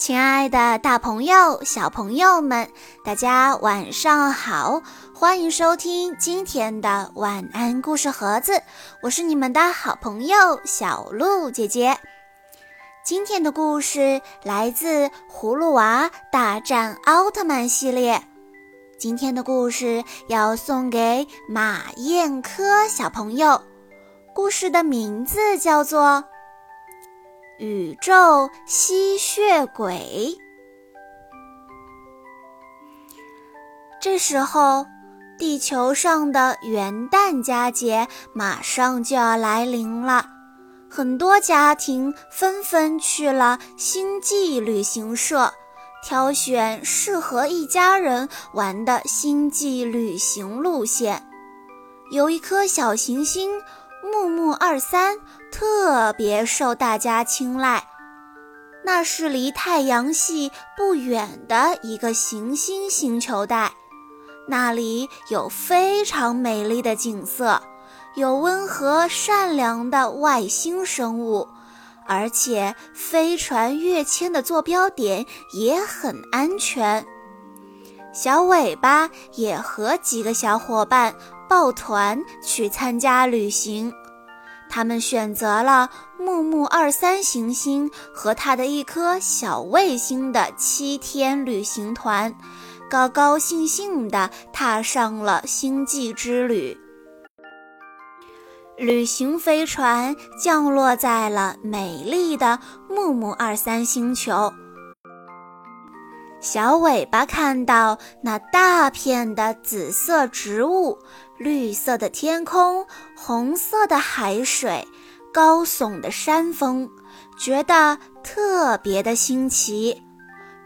亲爱的，大朋友、小朋友们，大家晚上好！欢迎收听今天的晚安故事盒子，我是你们的好朋友小鹿姐姐。今天的故事来自《葫芦娃大战奥特曼》系列。今天的故事要送给马燕科小朋友，故事的名字叫做。宇宙吸血鬼。这时候，地球上的元旦佳节马上就要来临了，很多家庭纷纷去了星际旅行社，挑选适合一家人玩的星际旅行路线。有一颗小行星。木木二三特别受大家青睐，那是离太阳系不远的一个行星星球带，那里有非常美丽的景色，有温和善良的外星生物，而且飞船跃迁的坐标点也很安全。小尾巴也和几个小伙伴。抱团去参加旅行，他们选择了木木二三行星和它的一颗小卫星的七天旅行团，高高兴兴地踏上了星际之旅。旅行飞船降落在了美丽的木木二三星球。小尾巴看到那大片的紫色植物、绿色的天空、红色的海水、高耸的山峰，觉得特别的新奇。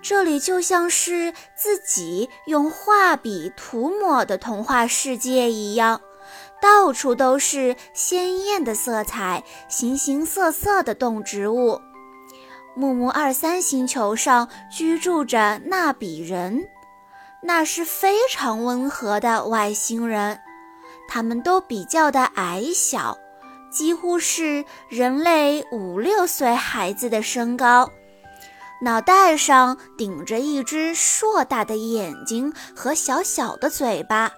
这里就像是自己用画笔涂抹的童话世界一样，到处都是鲜艳的色彩、形形色色的动植物。木木二三星球上居住着纳比人，那是非常温和的外星人。他们都比较的矮小，几乎是人类五六岁孩子的身高，脑袋上顶着一只硕大的眼睛和小小的嘴巴，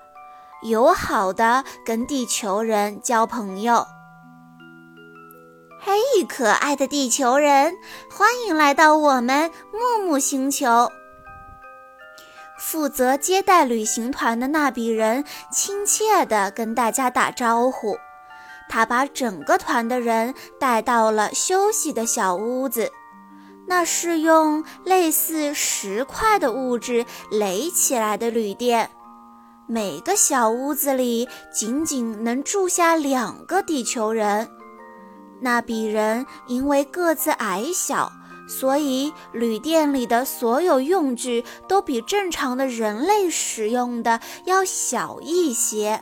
友好的跟地球人交朋友。嘿，可爱的地球人，欢迎来到我们木木星球。负责接待旅行团的那比人亲切地跟大家打招呼。他把整个团的人带到了休息的小屋子，那是用类似石块的物质垒起来的旅店。每个小屋子里仅仅能住下两个地球人。那比人因为个子矮小，所以旅店里的所有用具都比正常的人类使用的要小一些。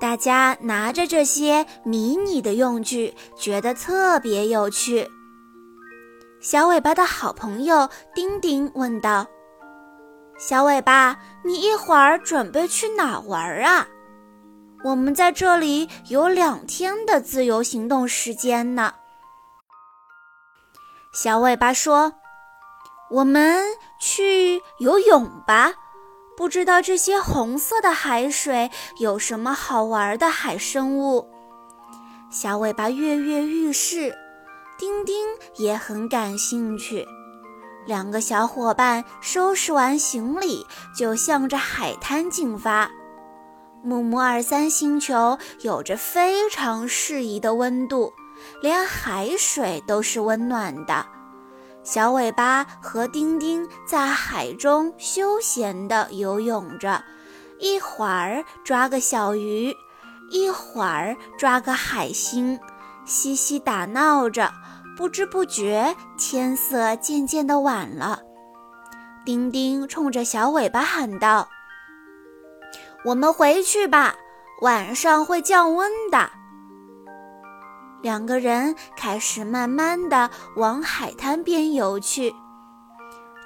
大家拿着这些迷你的用具，觉得特别有趣。小尾巴的好朋友丁丁问道：“小尾巴，你一会儿准备去哪玩啊？”我们在这里有两天的自由行动时间呢。小尾巴说：“我们去游泳吧。不知道这些红色的海水有什么好玩的海生物。”小尾巴跃跃欲试，丁丁也很感兴趣。两个小伙伴收拾完行李，就向着海滩进发。木木二三星球有着非常适宜的温度，连海水都是温暖的。小尾巴和丁丁在海中休闲地游泳着，一会儿抓个小鱼，一会儿抓个海星，嬉戏打闹着。不知不觉，天色渐渐的晚了。丁丁冲着小尾巴喊道。我们回去吧，晚上会降温的。两个人开始慢慢的往海滩边游去。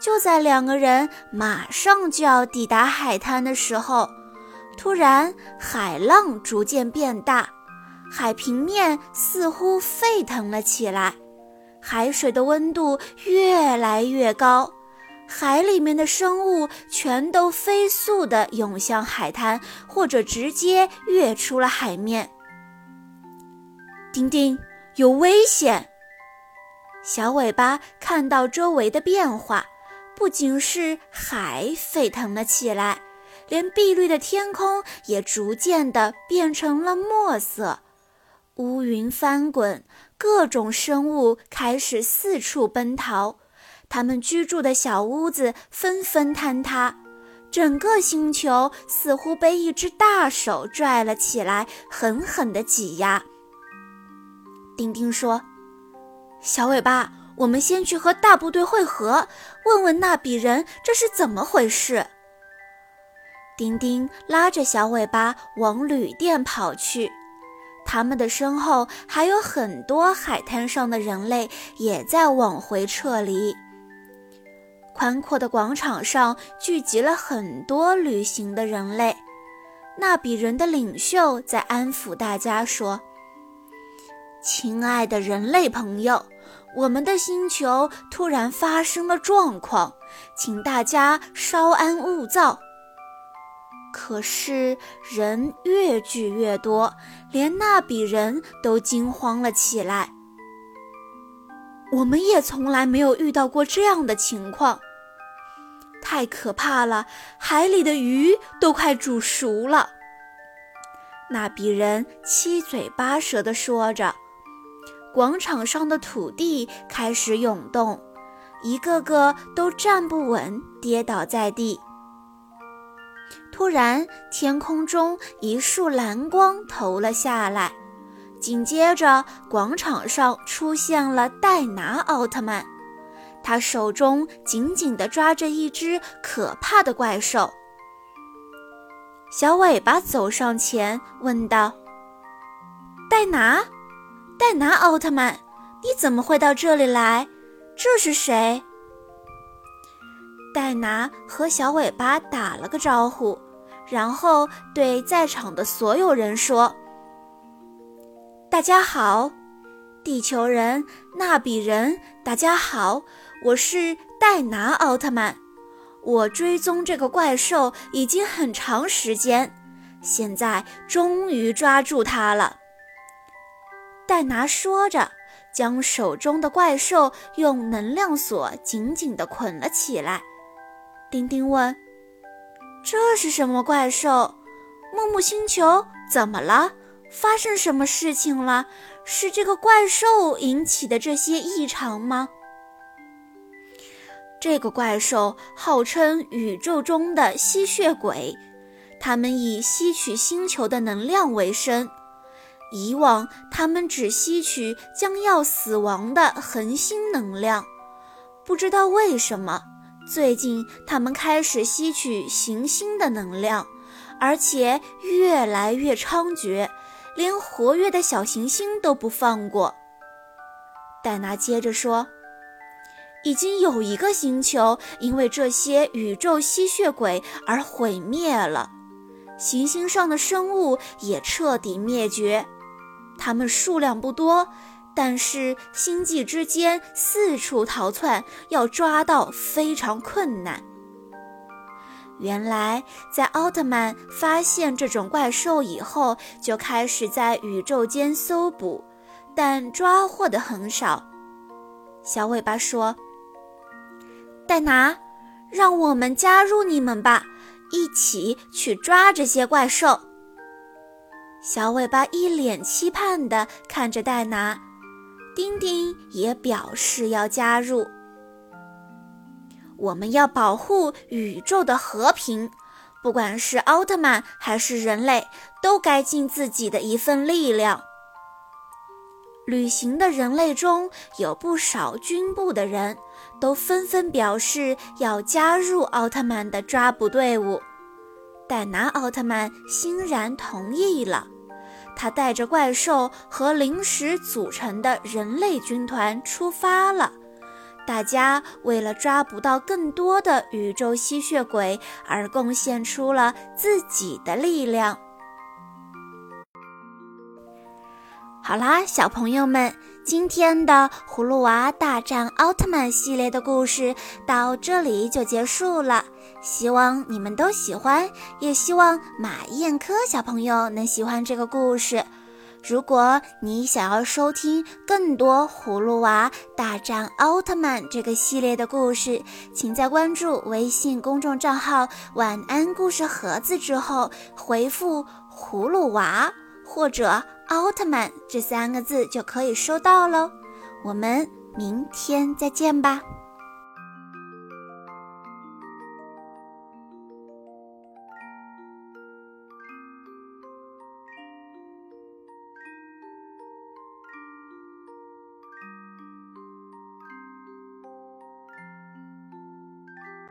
就在两个人马上就要抵达海滩的时候，突然海浪逐渐变大，海平面似乎沸腾了起来，海水的温度越来越高，海里面的生物全都飞速地涌向海滩，或者直接跃出了海面。丁丁，有危险！小尾巴看到周围的变化，不仅是海沸腾了起来，连碧绿的天空也逐渐地变成了墨色。乌云翻滚，各种生物开始四处奔逃，它们居住的小屋子纷纷坍塌，整个星球似乎被一只大手拽了起来，狠狠地挤压。丁丁说：“小尾巴，我们先去和大部队会合，问问那比人这是怎么回事。”丁丁拉着小尾巴往旅店跑去。他们的身后还有很多海滩上的人类也在往回撤离。宽阔的广场上聚集了很多旅行的人类。那比人的领袖在安抚大家说：“亲爱的人类朋友，我们的星球突然发生了状况，请大家稍安勿躁。”可是人越聚越多，连那比人都惊慌了起来。我们也从来没有遇到过这样的情况，太可怕了！海里的鱼都快煮熟了。那比人七嘴八舌地说着，广场上的土地开始涌动，一个个都站不稳，跌倒在地。突然，天空中一束蓝光投了下来，紧接着，广场上出现了戴拿奥特曼，他手中紧紧地抓着一只可怕的怪兽。小尾巴走上前问道：“戴拿，戴拿奥特曼，你怎么会到这里来？这是谁？”戴拿和小尾巴打了个招呼。然后对在场的所有人说：“大家好，地球人、纳比人，大家好，我是戴拿奥特曼。我追踪这个怪兽已经很长时间，现在终于抓住它了。”戴拿说着，将手中的怪兽用能量锁紧紧地捆了起来。丁丁问。这是什么怪兽？木木星球怎么了？发生什么事情了？是这个怪兽引起的这些异常吗？这个怪兽号称宇宙中的吸血鬼，他们以吸取星球的能量为生。以往，他们只吸取将要死亡的恒星能量，不知道为什么。最近，他们开始吸取行星的能量，而且越来越猖獗，连活跃的小行星都不放过。戴拿接着说：“已经有一个星球因为这些宇宙吸血鬼而毁灭了，行星上的生物也彻底灭绝，它们数量不多。”但是星际之间四处逃窜，要抓到非常困难。原来，在奥特曼发现这种怪兽以后，就开始在宇宙间搜捕，但抓获的很少。小尾巴说：“戴拿，让我们加入你们吧，一起去抓这些怪兽。”小尾巴一脸期盼地看着戴拿。丁丁也表示要加入。我们要保护宇宙的和平，不管是奥特曼还是人类，都该尽自己的一份力量。旅行的人类中有不少军部的人，都纷纷表示要加入奥特曼的抓捕队伍。戴拿奥特曼欣然同意了。他带着怪兽和零食组成的人类军团出发了。大家为了抓捕到更多的宇宙吸血鬼而贡献出了自己的力量。好啦，小朋友们，今天的《葫芦娃大战奥特曼》系列的故事到这里就结束了。希望你们都喜欢，也希望马燕科小朋友能喜欢这个故事。如果你想要收听更多《葫芦娃大战奥特曼》这个系列的故事，请在关注微信公众账号“晚安故事盒子”之后回复“葫芦娃”或者。奥特曼这三个字就可以收到喽，我们明天再见吧。